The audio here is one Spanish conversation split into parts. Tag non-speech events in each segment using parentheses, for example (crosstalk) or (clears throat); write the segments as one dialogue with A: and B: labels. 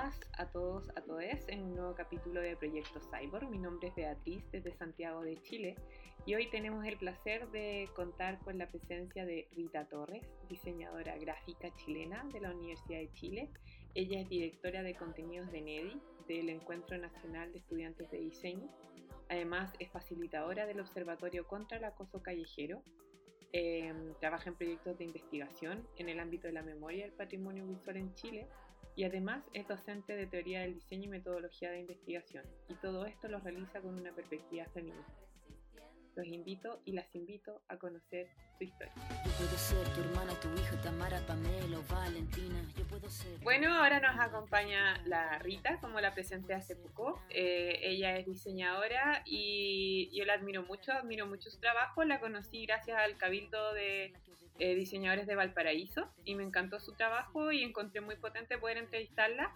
A: todas, a todos, a todos en un nuevo capítulo de Proyecto Cyborg. Mi nombre es Beatriz desde Santiago de Chile y hoy tenemos el placer de contar con la presencia de Rita Torres, diseñadora gráfica chilena de la Universidad de Chile. Ella es directora de contenidos de NEDI, del Encuentro Nacional de Estudiantes de Diseño. Además, es facilitadora del Observatorio contra el Acoso Callejero Em, trabaja en proyectos de investigación en el ámbito de la memoria y el patrimonio visual en Chile y además es docente de teoría del diseño y metodología de investigación y todo esto lo realiza con una perspectiva feminista. Los invito y las invito a conocer su historia. Bueno, ahora nos acompaña la Rita, como la presenté hace poco. Eh, ella es diseñadora y yo la admiro mucho, admiro mucho su trabajo. La conocí gracias al Cabildo de eh, Diseñadores de Valparaíso y me encantó su trabajo y encontré muy potente poder entrevistarla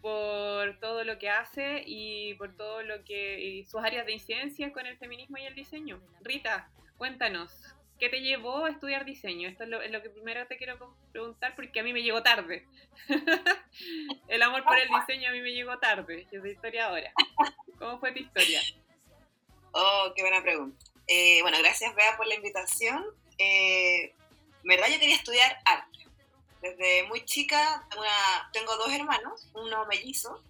A: por todo lo que hace y por todo lo que sus áreas de incidencia con el feminismo y el diseño. Rita, cuéntanos, ¿qué te llevó a estudiar diseño? Esto es lo, que primero te quiero preguntar porque a mí me llegó tarde. (laughs) el amor por el diseño a mí me llegó tarde. Yo soy historiadora. ¿Cómo fue tu historia?
B: Oh, qué buena pregunta. Eh, bueno, gracias Bea por la invitación. Eh, verdad yo quería estudiar arte desde muy chica tengo dos hermanos, uno mellizo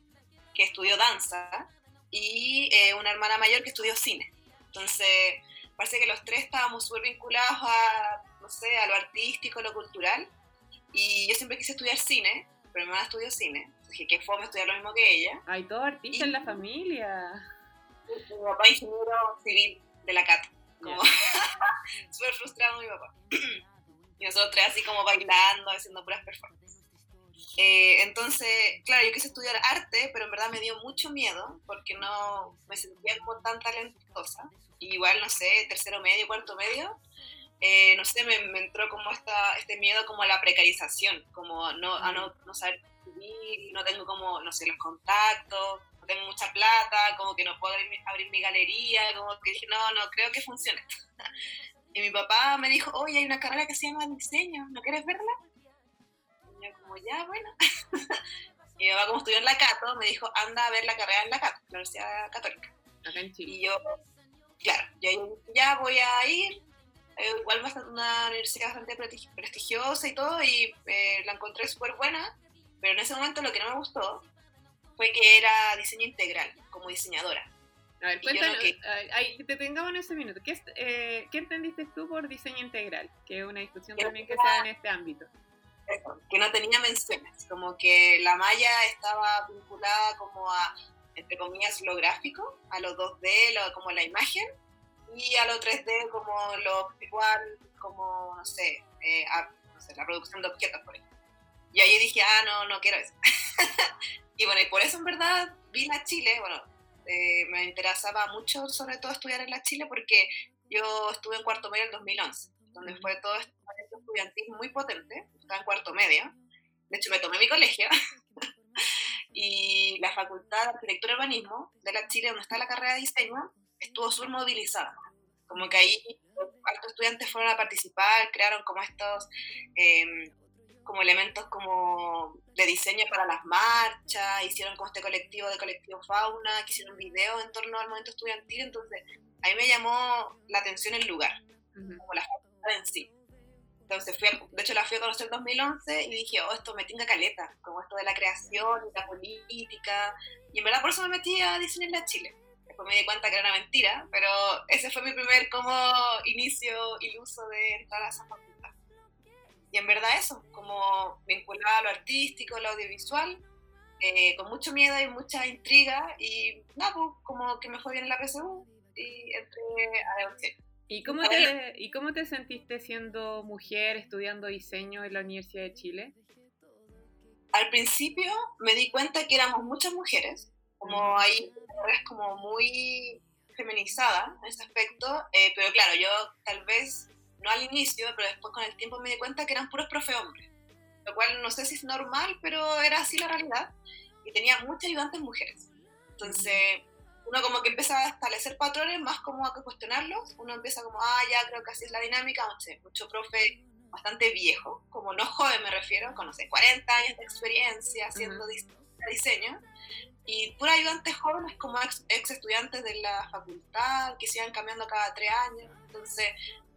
B: que estudió danza y eh, una hermana mayor que estudió cine. Entonces, parece que los tres estábamos súper vinculados a, no sé, a lo artístico, a lo cultural. Y yo siempre quise estudiar cine, pero mi hermana estudió cine. Dije, qué fome estudiar lo mismo que ella.
A: Hay todo artista en la familia.
B: Mi papá ingeniero civil de la CAT. Como (laughs) súper frustrado mi papá. (clears throat) Y nosotros así como bailando, haciendo puras performances. Eh, entonces, claro, yo quise estudiar arte, pero en verdad me dio mucho miedo porque no me sentía como tan talentosa. igual, no sé, tercero medio, cuarto medio, eh, no sé, me, entró como esta, este miedo como a la precarización, como no, a no, no saber vivir, no tengo como, no sé, los contactos, no tengo mucha plata, como que no puedo abrir, abrir mi galería, como que dije, no, no creo que funcione. Y mi papá me dijo, oye, hay una carrera que se llama diseño, ¿no quieres verla? Y yo como, ya, bueno. (laughs) y mi papá, como estudió en la Cato, me dijo, anda a ver la carrera en la Cato, la Universidad Católica.
A: Acá en Chile.
B: Y yo, claro, yo ya voy a ir. Eh, igual una universidad bastante prestigiosa y todo, y eh, la encontré súper buena, pero en ese momento lo que no me gustó fue que era diseño integral, como diseñadora.
A: A ver, cuéntanos, te tengamos en ese minuto. ¿Qué, eh, ¿Qué, entendiste tú por diseño integral? Que es una discusión también que se da en este ámbito.
B: que no tenía menciones, como que la malla estaba vinculada como a, entre comillas, lo gráfico, a lo 2D, lo, como la imagen, y a lo 3D como lo igual, como, no sé, eh, no sé, la producción de objetos, por ejemplo. Y ahí dije, ah, no, no quiero eso. (laughs) y bueno, y por eso en verdad vine a Chile, bueno, eh, me interesaba mucho, sobre todo, estudiar en la Chile porque yo estuve en cuarto medio en 2011, donde fue todo este estudiantil muy potente, estaba en cuarto medio, de hecho me tomé mi colegio, (laughs) y la Facultad de Arquitectura y Urbanismo de la Chile, donde está la carrera de diseño, estuvo súper movilizada. Como que ahí altos estudiantes fueron a participar, crearon como estos eh, como elementos como de diseño para las marchas, hicieron como este colectivo de colectivo fauna, que hicieron videos en torno al movimiento estudiantil, entonces ahí me llamó la atención el lugar, como la facultad en sí. Entonces, fui de hecho la fui a conocer en 2011 y dije, oh, esto me tinga caleta, como esto de la creación y la política, y en verdad por eso me metí a la Chile. Después me di cuenta que era una mentira, pero ese fue mi primer como inicio iluso de entrar a esa facultad. Y en verdad eso, como vinculada a lo artístico, a lo audiovisual, eh, con mucho miedo y mucha intriga, y nada, pues como que me fue bien en la PSU y entré a la
A: ¿Y cómo, te, ¿Y cómo te sentiste siendo mujer estudiando diseño en la Universidad de Chile?
B: Al principio me di cuenta que éramos muchas mujeres, como ahí es como muy feminizada en ese aspecto, eh, pero claro, yo tal vez no al inicio, pero después con el tiempo me di cuenta que eran puros profe hombres, lo cual no sé si es normal, pero era así la realidad, y tenía muchas ayudantes mujeres. Entonces, uno como que empieza a establecer patrones más como a cuestionarlos, uno empieza como, ah, ya creo que así es la dinámica, mucho profe bastante viejo, como no joven me refiero, con, no sé, 40 años de experiencia haciendo uh de diseño, y pura ayudantes jóvenes como ex, estudiantes de la facultad, que se iban cambiando cada tres años. Entonces,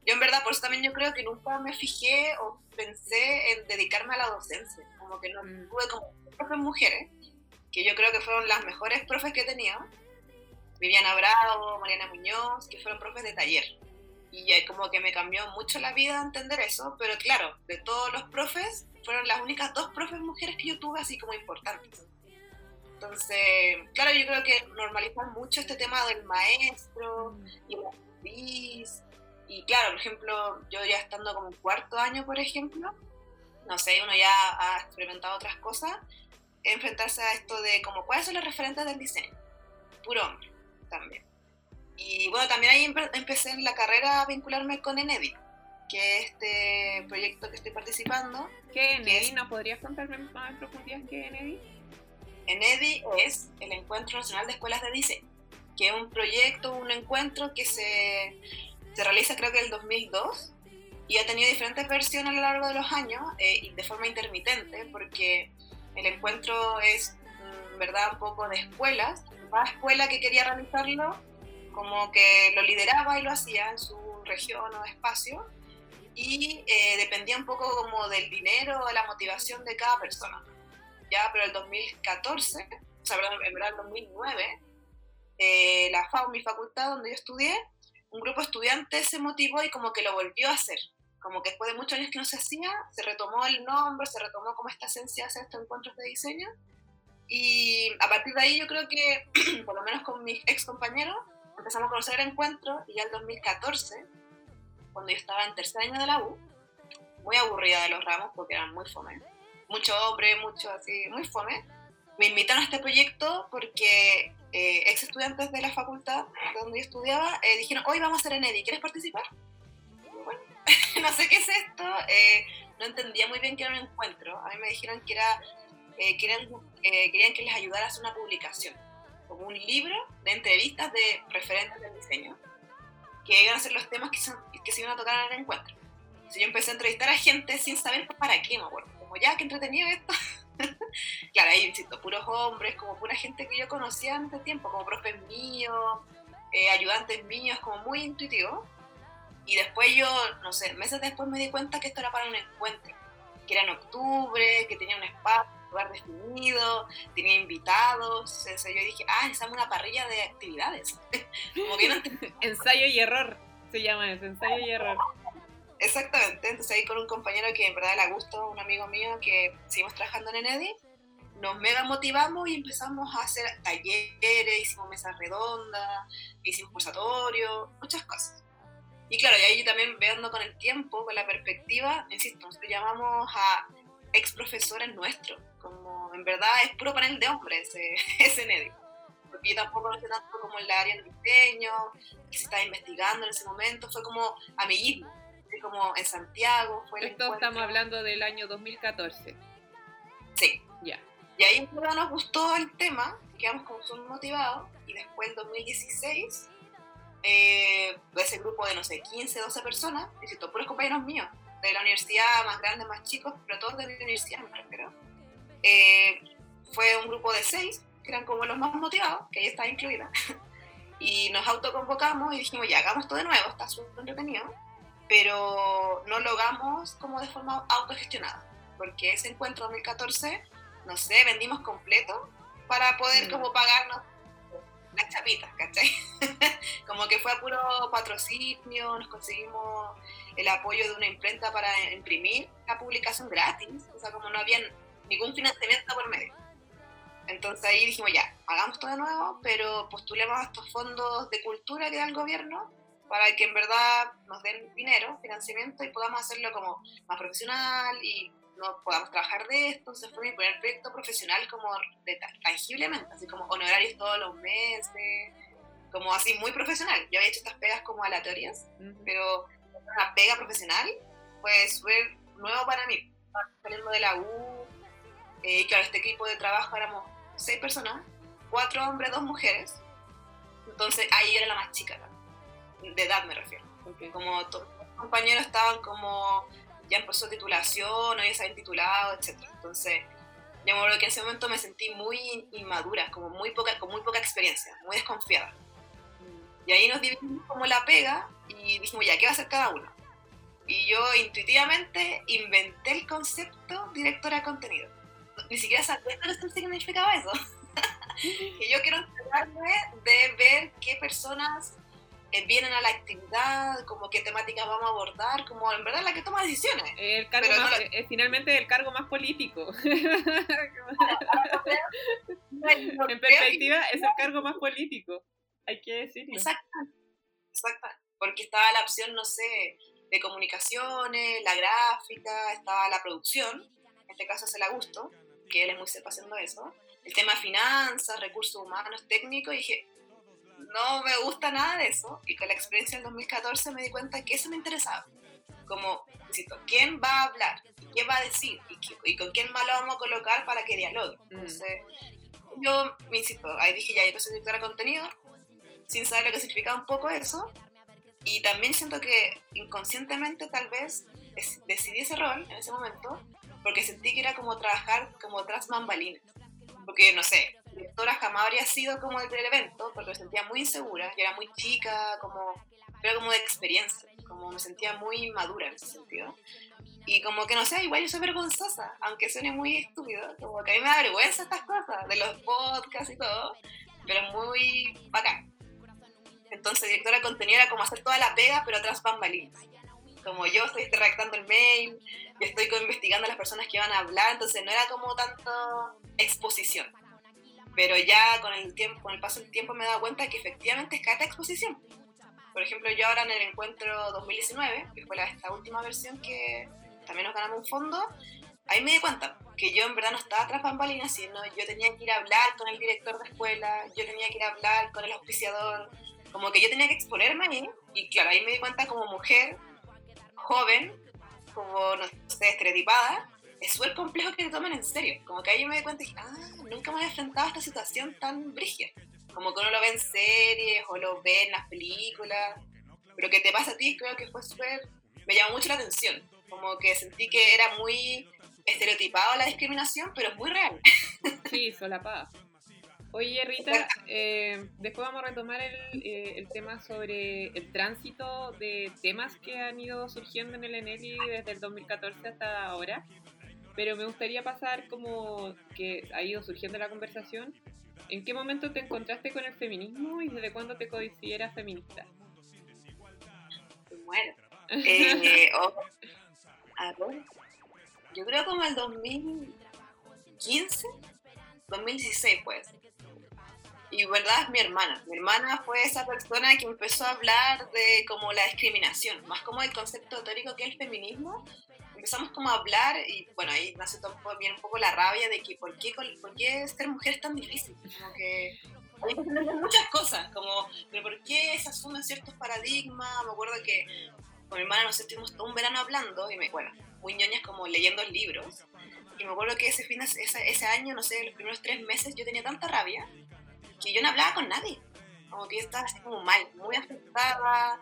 B: yo en verdad, por eso también yo creo que nunca me fijé o pensé en dedicarme a la docencia, como que no mm. tuve como profes mujeres, que yo creo que fueron las mejores profes que he tenido, Viviana Bravo, Mariana Muñoz, que fueron profes de taller. Y como que me cambió mucho la vida entender eso, pero claro, de todos los profes, fueron las únicas dos profes mujeres que yo tuve así como importantes. Entonces, claro, yo creo que normalizar mucho este tema del maestro y la actriz. Y claro, por ejemplo, yo ya estando como en cuarto año, por ejemplo, no sé, uno ya ha experimentado otras cosas, enfrentarse a esto de como cuáles son los referentes del diseño. Puro hombre, también. Y bueno, también ahí empecé en la carrera a vincularme con Enedi, que es este proyecto que estoy participando.
A: ¿Qué Enedi? ¿No podrías contarme más en profundidad qué Enedi?
B: ENEDI es el Encuentro Nacional de Escuelas de Diseño, que es un proyecto, un encuentro que se, se realiza creo que el 2002 y ha tenido diferentes versiones a lo largo de los años eh, y de forma intermitente, porque el encuentro es, en verdad, un poco de escuelas. Cada escuela que quería realizarlo, como que lo lideraba y lo hacía en su región o espacio, y eh, dependía un poco como del dinero o la motivación de cada persona ya, pero el 2014, o sea, en verdad el 2009, eh, la FAO, mi facultad donde yo estudié, un grupo de estudiantes se motivó y como que lo volvió a hacer. Como que después de muchos años que no se hacía, se retomó el nombre, se retomó como esta esencia hacer estos encuentros de diseño. Y a partir de ahí yo creo que, (clears throat) por lo menos con mis ex compañeros, empezamos a conocer el encuentro y ya el 2014, cuando yo estaba en tercer año de la U, muy aburrida de los ramos porque eran muy fome, mucho hombre, mucho así, muy fome. Me invitaron a este proyecto porque eh, ex estudiantes de la facultad donde yo estudiaba eh, dijeron, hoy vamos a hacer ENEDI, ¿quieres participar? bueno, (laughs) no sé qué es esto, eh, no entendía muy bien qué era un encuentro. A mí me dijeron que era, querían, querían que les ayudara a hacer una publicación, como un libro de entrevistas de referentes del diseño, que iban a ser los temas que, que se iban a tocar en el encuentro. Entonces yo empecé a entrevistar a gente sin saber para qué, me acuerdo como ya, qué entretenido esto. (laughs) (laughs) claro, ahí insisto, puros hombres, como pura gente que yo conocía antes tiempo, como profes míos, eh, ayudantes míos, como muy intuitivo. Y después yo, no sé, meses después me di cuenta que esto era para un encuentro, que era en octubre, que tenía un espacio, un lugar definido, tenía invitados. Entonces yo dije, ah, es una parrilla de actividades. (laughs)
A: como que no (laughs) ensayo y error, se llama eso, ensayo y error.
B: Exactamente, entonces ahí con un compañero que en verdad le gustó, un amigo mío que seguimos trabajando en Enedi, nos mega motivamos y empezamos a hacer talleres, hicimos mesas redondas, hicimos conversatorios, muchas cosas. Y claro, y ahí también viendo con el tiempo, con la perspectiva, insisto, nosotros llamamos a ex profesores nuestros, como en verdad es puro panel de hombres ese, (laughs) ese Enedi. Porque yo tampoco no sé tanto como el área del diseño, que se estaba investigando en ese momento, fue como amiguismo como en Santiago. Fue
A: Esto estamos hablando del año 2014.
B: Sí. Ya. Y ahí nos gustó el tema, quedamos como son motivados, y después en 2016, eh, ese grupo de, no sé, 15, 12 personas, insisto, puros compañeros míos, de la universidad, más grandes, más chicos, pero todos de mi universidad, me refiero, eh, fue un grupo de 6, que eran como los más motivados, que ahí estaba incluida, (laughs) y nos autoconvocamos y dijimos, ya, hagamos todo de nuevo, está súper entretenido, pero no lo hagamos como de forma autogestionada, porque ese encuentro 2014, no sé, vendimos completo para poder mm. como pagarnos las chapitas, ¿cachai? (laughs) como que fue a puro patrocinio, nos conseguimos el apoyo de una imprenta para imprimir la publicación gratis, o sea, como no había ningún financiamiento por medio. Entonces ahí dijimos, ya, hagamos todo de nuevo, pero postulemos a estos fondos de cultura que da el gobierno para que en verdad nos den dinero, financiamiento y podamos hacerlo como más profesional y no podamos trabajar de esto. Entonces fue mi primer proyecto profesional como de, tangiblemente, así como honorarios todos los meses, como así muy profesional. Yo había hecho estas pegas como aleatorias, pero una pega profesional fue súper nuevo para mí. Saliendo de la U, eh, y claro, este equipo de trabajo éramos seis personas, cuatro hombres, dos mujeres. Entonces ahí yo era la más chica de edad me refiero. Como todos los compañeros estaban como ya de titulación o ya se habían titulado, etc. Entonces Yo me acuerdo que en ese momento me sentí muy inmadura, como muy poca, con muy poca experiencia, muy desconfiada. Y ahí nos dividimos como la pega y dijimos, ya, ¿qué va a hacer cada uno? Y yo intuitivamente inventé el concepto directora de contenido. Ni siquiera sabía qué significaba eso. (laughs) y yo quiero encargarme de ver qué personas vienen a la actividad, como qué temáticas vamos a abordar, como en verdad la que toma decisiones.
A: El cargo más, es finalmente el cargo más político. (laughs) en perspectiva es el cargo más político, hay que decirlo.
B: Exacto, exacto, porque estaba la opción, no sé, de comunicaciones, la gráfica, estaba la producción, en este caso es el Augusto, que él es muy sepa haciendo eso, el tema de finanzas, recursos humanos, técnicos, y dije, no me gusta nada de eso, y con la experiencia del 2014 me di cuenta que eso me interesaba, como, insisto, ¿quién va a hablar? ¿Qué va a decir? ¿Y, con quién más lo vamos a colocar para que dialogue? Mm. Entonces, yo, me insisto, ahí dije, ya, yo soy directora de contenido, sin saber lo que significaba un poco eso, y también siento que inconscientemente tal vez decidí ese rol en ese momento porque sentí que era como trabajar como tras bambalinas. Porque, no sé, directora jamás habría sido como el del evento porque me sentía muy insegura, yo era muy chica, como, pero como de experiencia, como me sentía muy madura en ese sentido. Y como que no sé, igual yo soy vergonzosa, aunque suene muy estúpido, como que a mí me da vergüenza estas cosas, de los podcasts y todo, pero muy bacán. Entonces, directora de contenido era como hacer toda la pega, pero atrás bambalinas. Como yo estoy redactando el mail, y estoy investigando a las personas que van a hablar, entonces no era como tanto exposición. Pero ya con el tiempo, con el paso del tiempo me he dado cuenta que efectivamente es cada exposición. Por ejemplo, yo ahora en el encuentro 2019, que fue la, esta última versión que también nos ganamos un fondo, ahí me di cuenta que yo en verdad no estaba tras bambalinas, sino yo tenía que ir a hablar con el director de escuela, yo tenía que ir a hablar con el auspiciador, como que yo tenía que exponerme ahí, y claro, ahí me di cuenta como mujer, joven, como, no sé, estereotipada, es súper complejo que te tomen en serio. Como que ahí me di cuenta y dije, ah, nunca me había enfrentado a esta situación tan brígida. Como que uno lo ve en series o lo ve en las películas, pero que te pasa a ti creo que fue súper, me llamó mucho la atención. Como que sentí que era muy estereotipado la discriminación, pero es muy real. (laughs)
A: Sí, solapada. Oye, Rita, eh, después vamos a retomar el, eh, el, tema sobre el tránsito de temas que han ido surgiendo en el ENELI desde el 2014 hasta ahora, pero me gustaría pasar como que ha ido surgiendo la conversación. ¿En qué momento te encontraste con el feminismo y desde cuándo te consideras feminista?
B: Bueno, (laughs) eh, oh, a ver, yo creo como el 2015, 2016 pues y verdad es mi hermana. Mi hermana fue esa persona que empezó a hablar de como la discriminación, más como el concepto teórico que el feminismo. Empezamos como a hablar y bueno, ahí nace también un poco la rabia de que por qué, por qué ser mujer es tan difícil. Como que hay que entender muchas cosas, como, pero por qué se asumen ciertos paradigmas. Me acuerdo que con mi hermana nos estuvimos todo un verano hablando y me, bueno, muy ñoñas como leyendo libros. Y me acuerdo que ese, fin, ese, ese año, no sé, los primeros tres meses yo tenía tanta rabia que yo no hablaba con nadie. Como que yo estaba así como mal, muy afectada.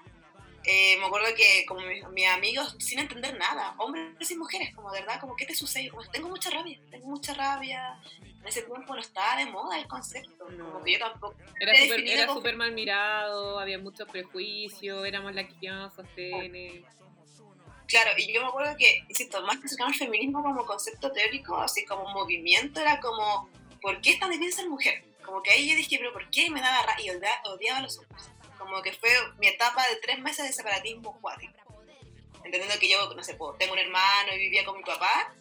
B: Eh, me acuerdo que como mis, amigos, sin entender nada, hombres y mujeres, como de verdad, como, ¿qué te sucede? Como, tengo mucha rabia, tengo mucha rabia. En ese tiempo no estaba de moda el concepto, como que yo tampoco...
A: Era súper mal mirado, había mucho prejuicio, éramos la que íbamos a sostener.
B: Claro, y yo me acuerdo que, insisto, más que el feminismo como concepto teórico, así como movimiento, era como, ¿por qué es tan difícil ser mujer? Como que ahí yo dije, pero ¿por qué me daba rabia? Y odiaba, a los hombres. Como que fue mi etapa de tres meses de separatismo cuático. Entendiendo que yo, no sé, tengo un hermano y vivía con mi papá,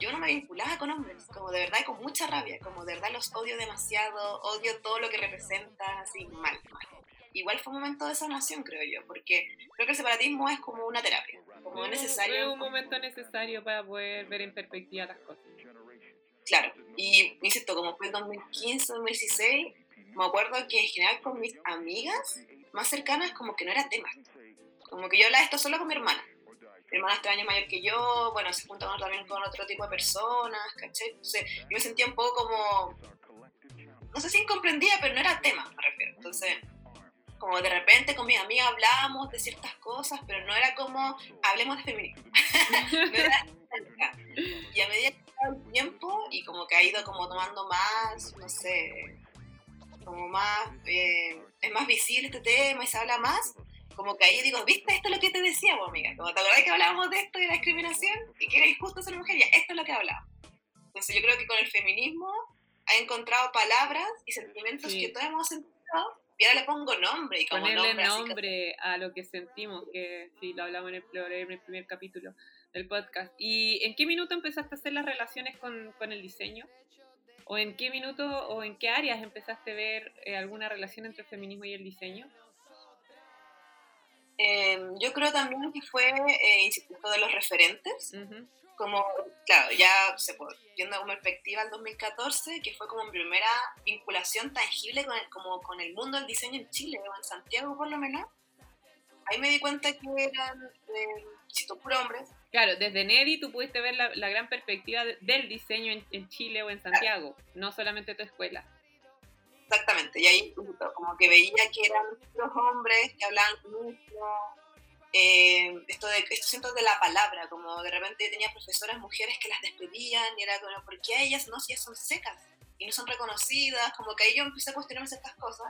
B: yo no me vinculaba con hombres, como de verdad y con mucha rabia, como de verdad los odio demasiado, odio todo lo que representa, así, mal, mal. Igual fue un momento de sanación, creo yo, porque creo que el separatismo es como una terapia, como necesario.
A: Fue un momento necesario para poder ver en perspectiva las cosas.
B: Claro, y insisto, como fue el 2015, 2016, me acuerdo que en general con mis amigas más cercanas como que no era tema. Como que yo hablaba esto solo con mi hermana. Mi hermana es tres años mayor que yo, bueno, se junta también con otro tipo de personas, ¿cachai? Entonces yo me sentía un poco como, no sé si incomprendida, pero no era tema, me refiero. Entonces, como de repente con mis amigas hablábamos de ciertas cosas, pero no era como, hablemos de feminismo. (laughs) no era, y a medida que el tiempo y como que ha ido como tomando más, no sé, como más, eh, es más visible este tema y se habla más, como que ahí digo, ¿viste? Esto es lo que te decía, amiga. Como te acordás que hablábamos de esto, de la discriminación, y que era injusto ser mujer, ya, esto es lo que hablamos. Entonces yo creo que con el feminismo ha encontrado palabras y sentimientos que todos hemos sentido, y ahora le pongo nombre. Y como
A: Ponerle nombre, a lo que sentimos, que sí, lo hablamos en el, en el primer capítulo del podcast. ¿Y en qué minuto empezaste a hacer las relaciones con, con el diseño? ¿O en qué minuto o en qué áreas empezaste a ver eh, alguna relación entre el feminismo y el diseño?
B: Em, yo creo también que fue eh, Instituto de los Referentes, como, claro, ya se puede, viendo con perspectiva al 2014, que fue como mi primera vinculación tangible con el, como con el mundo del diseño en Chile, o en Santiago por lo menos. Ahí me di cuenta que eran, eh, puro hombres.
A: Claro, desde Neri tú pudiste ver la, la gran perspectiva del diseño en, en, Chile o en Santiago, no solamente tu escuela.
B: Exactamente, y ahí como que veía que eran los hombres que hablaban mucho, eh, esto, de, esto siento de la palabra, como de repente tenía profesoras mujeres que las despedían y era como, ¿por qué ellas no? Si ellas son secas y no son reconocidas, como que ahí yo empecé a cuestionarme estas cosas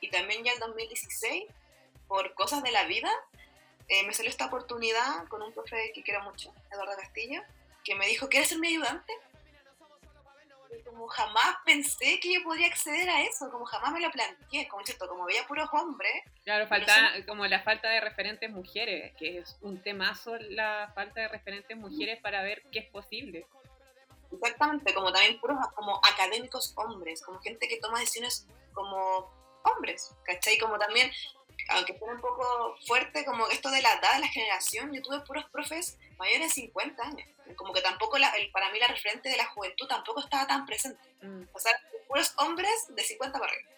B: y también ya en 2016, por cosas de la vida, eh, me salió esta oportunidad con un profe que quiero mucho, Eduardo Castillo, que me dijo, ¿quieres ser mi ayudante? como jamás pensé que yo podría acceder a eso, como jamás me lo planteé, como cierto, como veía puros hombres.
A: Claro, falta como la falta de referentes mujeres, que es un temazo la falta de referentes mujeres para ver qué es posible.
B: Exactamente, como también puros como académicos hombres, como gente que toma decisiones como hombres, ¿cachai? Como también, aunque fuera un poco fuerte, como esto de la edad de la generación, yo tuve puros profes mayores de 50 años como que tampoco, el, para mí la referente de la juventud tampoco estaba tan presente. Mm. O sea, puros hombres de 50 para arriba.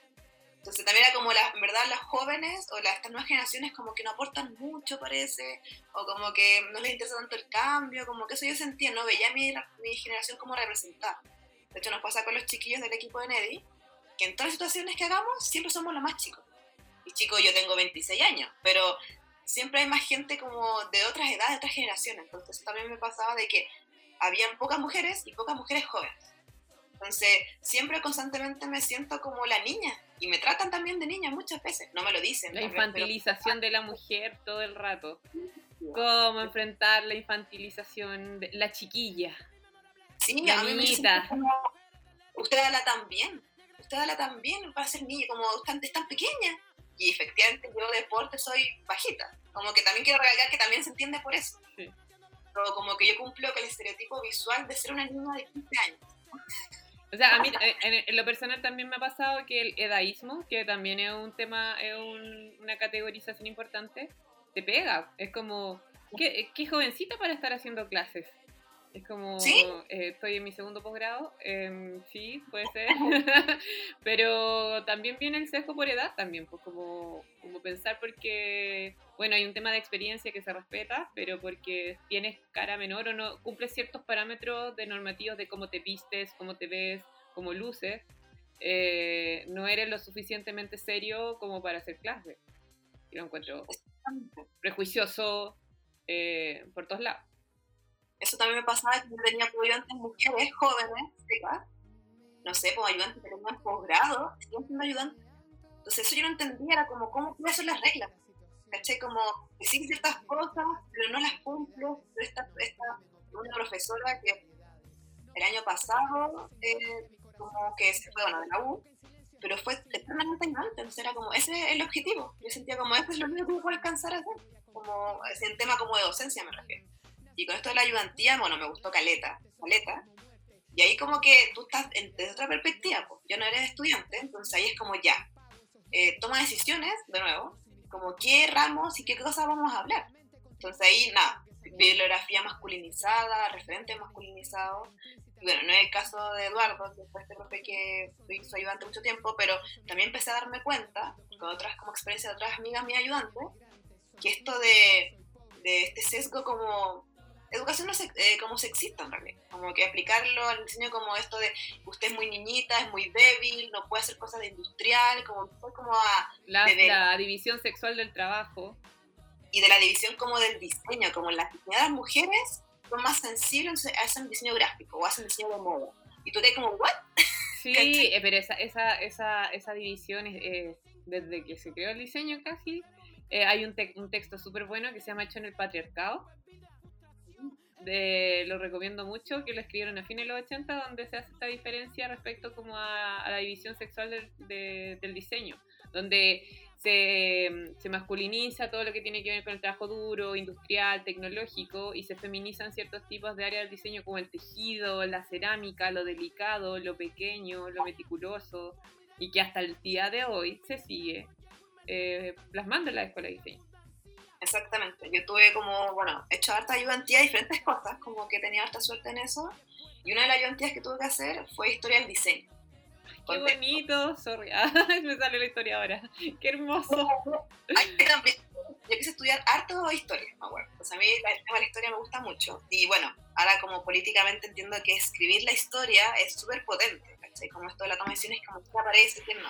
B: Entonces también era como, la, en verdad, las jóvenes o las, estas nuevas generaciones como que no aportan mucho, parece, o como que no les interesa tanto el cambio, como que eso yo sentía, no veía mi, mi generación como representada. De hecho, nos pasa con los chiquillos del equipo de Neddy, que en todas las situaciones que hagamos siempre somos los más chicos. Y chicos, yo tengo 26 años, pero siempre hay más gente como de otras edades, de otras generaciones. Entonces también me pasaba de que habían pocas mujeres y pocas mujeres jóvenes. Entonces siempre constantemente me siento como la niña y me tratan también de niña muchas veces, no me lo dicen.
A: La infantilización de la mujer todo el rato. Cómo enfrentar la infantilización de la chiquilla.
B: Sí, la a niñita. usted habla tan bien, usted habla tan bien para ser niña, como tan, es tan pequeña y efectivamente yo de deporte soy bajita. Como que también quiero recalcar que también se entiende por eso. Pero como que yo cumplo con el estereotipo visual de ser una niña de 15 años.
A: O sea, a mí en, lo personal también me ha pasado que el edaísmo, que también es un tema, es una categorización importante, te pega. Es como, qué, qué jovencita para estar haciendo clases. Es como, eh, estoy en mi segundo posgrado, em, sí, puede ser, (laughs) pero también viene el sesgo por edad también, pues como, como pensar porque, bueno, hay un tema de experiencia que se respeta, pero porque tienes cara menor o no, cumples ciertos parámetros de normativos de cómo te vistes, cómo te ves, cómo luces, eh, no eres lo suficientemente serio como para hacer clase. Yo lo encuentro prejuicioso eh, por todos lados.
B: Eso también me pasaba que yo tenía ayudantes mujeres jóvenes, no sé, pues ayudantes que tenían posgrado, siguen siendo ayudantes. Entonces eso yo no entendía, era como, ¿cómo cuáles son las reglas? ¿Caché? Como decir ciertas cosas, pero no las cumplo. esta, esta una profesora que el año pasado, eh, como que se fue, bueno, de la U, pero fue eternamente ignorante, entonces era como, ese es el objetivo. Yo sentía como, este es lo único que puedo alcanzar a hacer, como, en tema como de docencia me refiero. Y con esto de la ayudantía, bueno, me gustó Caleta, Caleta. Y ahí como que tú estás desde otra perspectiva, pues yo no eres estudiante, entonces ahí es como ya, eh, toma decisiones, de nuevo, como qué ramos y qué cosas vamos a hablar. Entonces ahí, nada, bibliografía masculinizada, referentes masculinizados. Bueno, no es el caso de Eduardo, que fue este profe que fui su ayudante mucho tiempo, pero también empecé a darme cuenta, con otras como experiencia de otras amigas mías ayudantes, que esto de, de este sesgo como educación no eh, como sexista en realidad, como que aplicarlo al diseño como esto de usted es muy niñita, es muy débil, no puede hacer cosas de industrial, como, como a...
A: La, la división sexual del trabajo.
B: Y de la división como del diseño, como las, las mujeres son más sensibles, hacen diseño gráfico o hacen diseño de moda. Y tú te como, ¿what? (laughs)
A: Sí, eh, pero esa, esa, esa, esa división es, desde que se creó el diseño casi. Eh, hay un, un texto súper bueno que se llama Hecho en el Patriarcado. De, lo recomiendo mucho, que lo escribieron a fines de los 80, donde se hace esta diferencia respecto como a, la división sexual del, del diseño, donde se, masculiniza todo lo que tiene que ver con el trabajo duro, industrial, tecnológico, y se feminizan ciertos tipos de áreas del diseño como el tejido, la cerámica, lo delicado, lo pequeño, lo meticuloso, y que hasta el día de hoy se sigue eh, plasmando en la escuela de diseño.
B: Exactamente, yo tuve como, bueno, he hecho harta ayudantía a diferentes cosas, como que tenía harta suerte en eso, y una de las ayudantías que tuve que hacer fue historia del diseño
A: Qué bonito, sorry. (laughs) me sale la historia ahora. Qué hermoso. (laughs)
B: Yo quise estudiar harto historia, me acuerdo. Pues a mí el tema de la historia me gusta mucho. Y bueno, ahora como políticamente entiendo que escribir la historia es súper potente, ¿cachai? Como esto de la toma de decisiones, como quién aparece, quién no.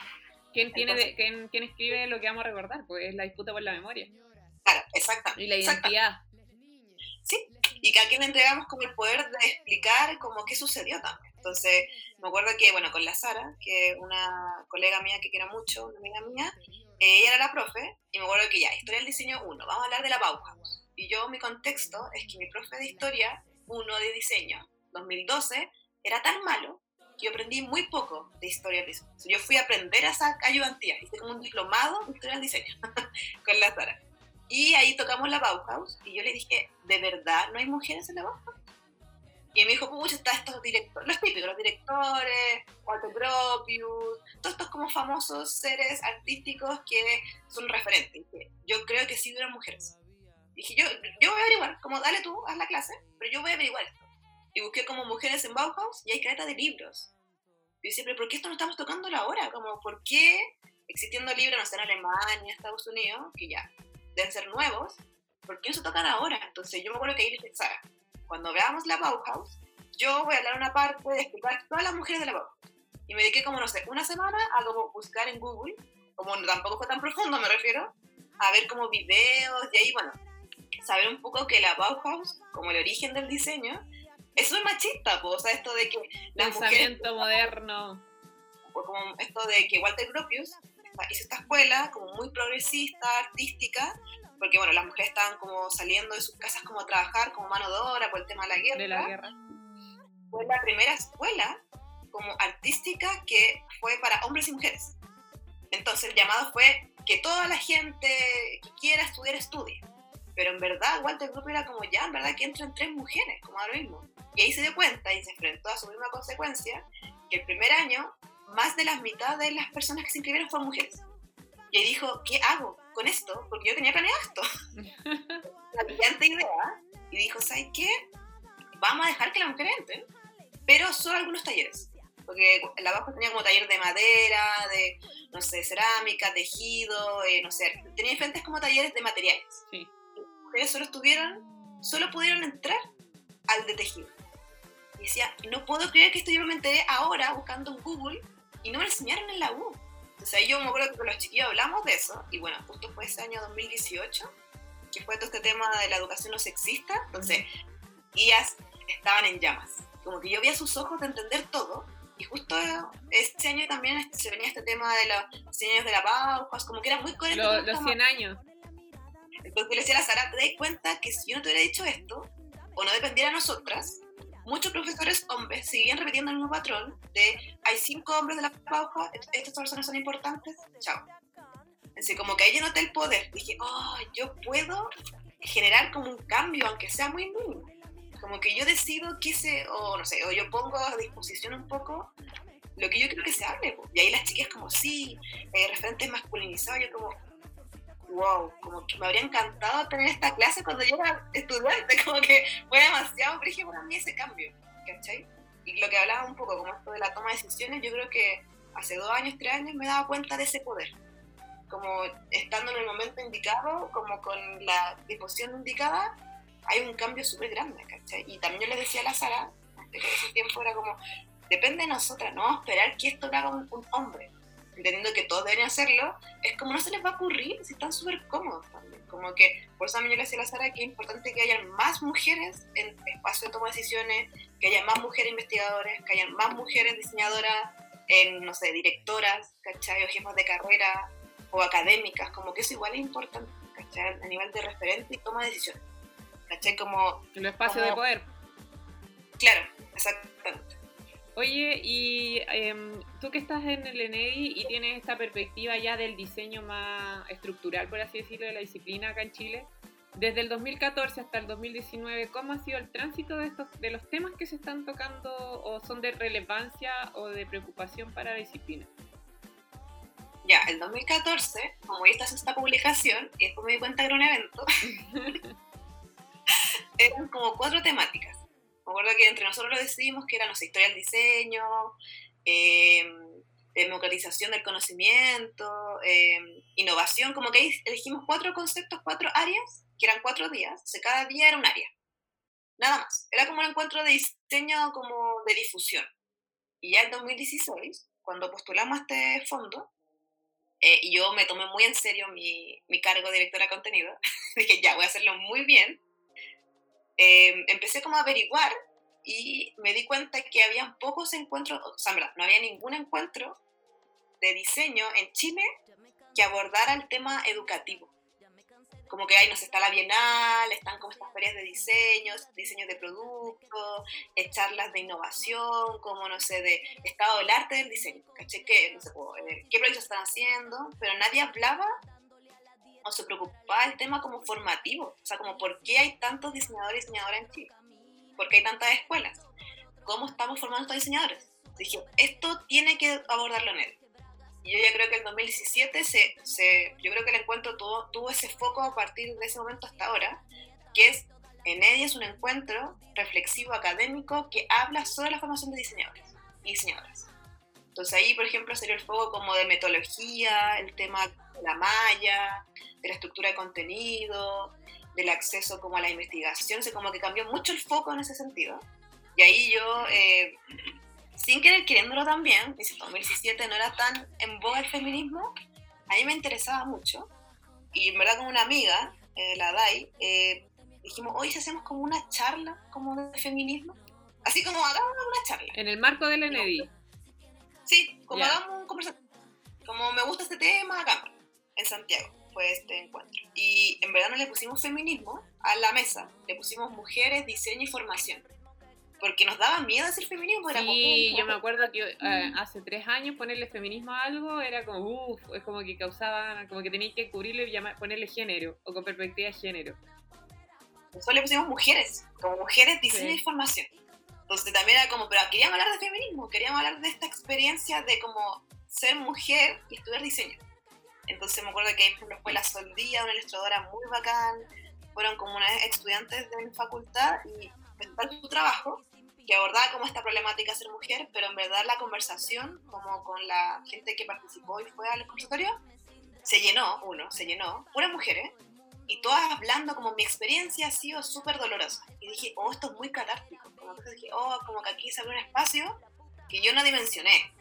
A: ¿Quién, tiene quién, quién, escribe lo que vamos a recordar? Pues es la disputa por la memoria.
B: Claro, exactamente.
A: Y la identidad.
B: Sí, y que a quien le entregamos como el poder de explicar como qué sucedió también. Entonces, me acuerdo que, bueno, con la Sara, que una colega mía que quiero mucho, una amiga mía, eh, ella era la profe, y me acuerdo que ya, historia del diseño 1, vamos a hablar de la Bauhaus. Y yo, mi contexto es que mi profe de historia 1 de diseño, 2012, era tan malo que yo aprendí muy poco de historia del diseño. Yo fui a aprender a esa ayudantía, hice como un diplomado de historia del diseño (laughs) con la Sara. Y ahí tocamos la Bauhaus, y yo le dije, ¿de verdad no hay mujeres en la Bauhaus? Y me dijo, pucha, está estos directores, los típicos, los directores, Walter Gropius, todos estos como famosos seres artísticos que son referentes. Yo creo que sí duran mujeres. dije, yo, yo voy a averiguar, como dale tú, haz la clase, pero yo voy a averiguar esto. Y busqué como mujeres en Bauhaus y hay careta de libros. Y yo siempre, ¿por qué esto no estamos tocando ahora? Como, ¿por qué existiendo libros, no sé, en Alemania, Estados Unidos, que ya deben ser nuevos, ¿por qué no se tocan ahora? Entonces yo me acuerdo que ahí le Sara, cuando veamos la Bauhaus, yo voy a hablar una parte de explicar todas las mujeres de la Bauhaus. Y me dediqué como, no sé, una semana a como buscar en Google, como tampoco fue tan profundo, me refiero, a ver como videos y ahí, bueno, saber un poco que la Bauhaus, como el origen del diseño, es muy machista, pues, o sea, esto de que
A: Pensamiento moderno.
B: Pues como esto de que Walter Gropius hizo esta escuela como muy progresista, artística, porque bueno, las mujeres estaban como saliendo de sus casas como a trabajar como mano de obra por el tema de la guerra.
A: De la guerra.
B: Fue la primera escuela como artística que fue para hombres y mujeres. Entonces el llamado fue que toda la gente que quiera estudiar estudie. Pero en verdad Walter Grupo era como ya, en verdad que entran tres mujeres, como ahora mismo. Y ahí se dio cuenta y se enfrentó a su misma consecuencia, que el primer año más de la mitad de las personas que se inscribieron fueron mujeres. Y ahí dijo, ¿qué hago con esto? Porque yo tenía planeado esto. (laughs) la brillante idea. Y dijo, ¿sabes qué? Vamos a dejar que las mujeres entren, pero solo algunos talleres. Porque la abajo tenía como taller de madera, de, no sé, cerámica, tejido, eh, no sé, tenía diferentes como talleres de materiales.
A: Sí.
B: Las mujeres solo estuvieron, solo pudieron entrar al de tejido. Y decía, no puedo creer que esto yo me enteré ahora buscando en Google y no me lo enseñaron en la U. Entonces ahí yo me acuerdo que con los chiquillos hablamos de eso, y bueno, justo fue ese año 2018, que fue todo este tema de la educación no sexista, entonces ellas estaban en llamas. Como que yo vi a sus ojos de entender todo, y justo ese año también se venía este tema de los 100 años de la paz, como que era muy coherente.
A: los 100 años.
B: Entonces le decía a la Sara, te das cuenta que si yo no te hubiera dicho esto, o no dependiera de nosotras, muchos profesores hombres seguían repitiendo el mismo patrón de hay cinco hombres de la pauja, estas personas son importantes, chao. Así como que ahí yo noté el poder, dije, oh, yo puedo generar como un cambio, aunque sea muy mínimo. Como que yo decido qué se, o no sé, o yo pongo a disposición un poco lo que yo creo que se hable. Y ahí las chicas como, sí, eh, referentes masculinizados, yo como, wow, como que me habría encantado tener esta clase cuando yo era estudiante, (laughs) como que fue demasiado brígido para mí ese cambio, ¿cachai? Y lo que hablaba un poco, como esto de la toma de decisiones, yo creo que hace dos años, tres años me daba cuenta de ese poder, como estando en el momento indicado, como con la disposición indicada, hay un cambio súper grande, ¿cachai? Y también yo les decía a la Sara, que ese tiempo era como, depende de nosotras, no esperar que esto lo haga un, un hombre, entendiendo que todos deberían hacerlo, es como no se les va a ocurrir si están súper cómodos también. Como que, por eso a mí yo le decía a la Sara que es importante que haya más mujeres en espacio de toma de decisiones, que haya más mujeres investigadoras, que haya más mujeres diseñadoras, en, no sé, directoras, ¿cachai? O jefas de carrera, o académicas, como que eso igual es importante, ¿cachai? A nivel de referente y toma de decisiones, ¿cachai? Como...
A: El espacio de poder.
B: Claro, exactamente.
A: Oye, y em, tú que estás en el ENEDI y tienes esta perspectiva ya del diseño más estructural, por así decirlo, de la disciplina acá en Chile, desde el 2014 hasta el 2019, ¿cómo ha sido el tránsito de, estos, de los temas que se están tocando o son de relevancia o de preocupación para la disciplina?
B: Ya, el 2014, como esta esta publicación, y después me di cuenta que era un evento, (laughs) eran como cuatro temáticas. Me acuerdo que entre nosotros lo decidimos que eran, no sé, historia del diseño, em, democratización del conocimiento, em, innovación, como que elegimos cuatro conceptos, cuatro áreas, que eran cuatro días, o sea, cada día era un área. Nada más. Era como un encuentro de diseño, como de difusión. Y ya en 2016, cuando postulamos a este fondo, eh, y yo me tomé muy en serio mi, mi cargo de directora de contenido, (laughs) dije, ya, voy a hacerlo muy bien, Em, empecé como a averiguar y me di cuenta que había pocos encuentros, o sea, verdad, no había ningún encuentro de diseño en Chile que abordara el tema educativo. Como que ahí nos está la Bienal, están como estas ferias de diseños, diseños de productos, charlas de innovación, como no sé, de estado del arte del diseño. ¿Qué, no sé, eh, ¿Qué proyectos están haciendo? Pero nadie hablaba o se preocupaba el tema como formativo, o sea, como por qué hay tantos diseñadores y diseñadoras en Chile, por qué hay tantas escuelas, cómo estamos formando estos diseñadores. Dije, esto tiene que abordarlo en él. Y yo ya creo que en 2017, se, se, yo creo que el encuentro tuvo, tuvo ese foco a partir de ese momento hasta ahora, que es, en ella es un encuentro reflexivo académico que habla sobre la formación de diseñadores y diseñadoras. Entonces ahí, por ejemplo, sería el foco como de metodología, el tema de la malla, de la estructura de contenido, del acceso como a la investigación, o como que cambió mucho el foco en ese sentido. Y ahí yo, eh, sin querer queriéndolo también, en 2017 no era tan en boga el feminismo, a mí me interesaba mucho. Y en verdad con una amiga, eh, la Dai, eh, dijimos, hoy si hacemos como una charla como de feminismo, así como hagamos una charla.
A: En el marco del ENEDI.
B: Sí, como hagamos un conversatorio. Como me gusta este tema, acá, en Santiago fue este encuentro. Y en verdad no le pusimos feminismo a la mesa, le pusimos mujeres, diseño y formación. Porque nos daba miedo hacer feminismo.
A: Era sí, yo me acuerdo que eh, hace tres años ponerle feminismo a algo era como, uff, es como que causaba, como que tenías que cubrirle y ponerle género, o con perspectiva de género.
B: Nosotros le pusimos mujeres, como mujeres, diseño y formación. Entonces también era como, pero queríamos hablar de feminismo, queríamos hablar de esta experiencia de como ser mujer y estudiar diseño. Entonces me acuerdo que ahí fue la Soldía, una ilustradora muy bacán, fueron como unas estudiantes de mi facultad y presentaron su trabajo que abordaba como esta problemática de ser mujer, pero en verdad la conversación, como con la gente que participó y fue al consultorio, se llenó, uno, se llenó, puras mujeres, y todas hablando como mi experiencia ha sido súper dolorosa. Y dije, oh, esto es muy catártico. Como que dije, oh, como que aquí se abre un espacio que yo no dimensioné.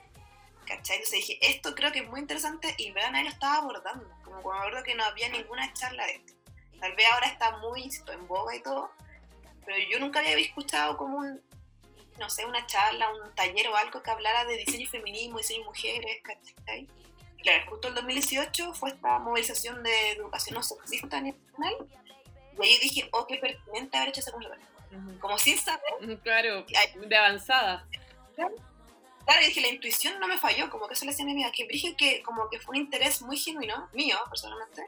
B: ¿cachai? Entonces dije, esto creo que es muy interesante y en verdad nadie lo estaba abordando. Como cuando me acuerdo que no había ninguna charla de esto. Tal vez ahora está muy en boga y todo, pero yo nunca había escuchado como un, no sé, una charla, un taller o algo que hablara de diseño y feminismo, diseño y mujeres, ¿cachai? Claro, justo el 2018 fue esta movilización de educación no sexista nacional y ahí dije, oh, qué pertinente haber hecho esa conversación. Como sin saber.
A: Claro, de avanzada.
B: Claro, y dije, la intuición no me falló, como que eso le decía a mi amiga, que dije que como que fue un interés muy genuino, mío personalmente,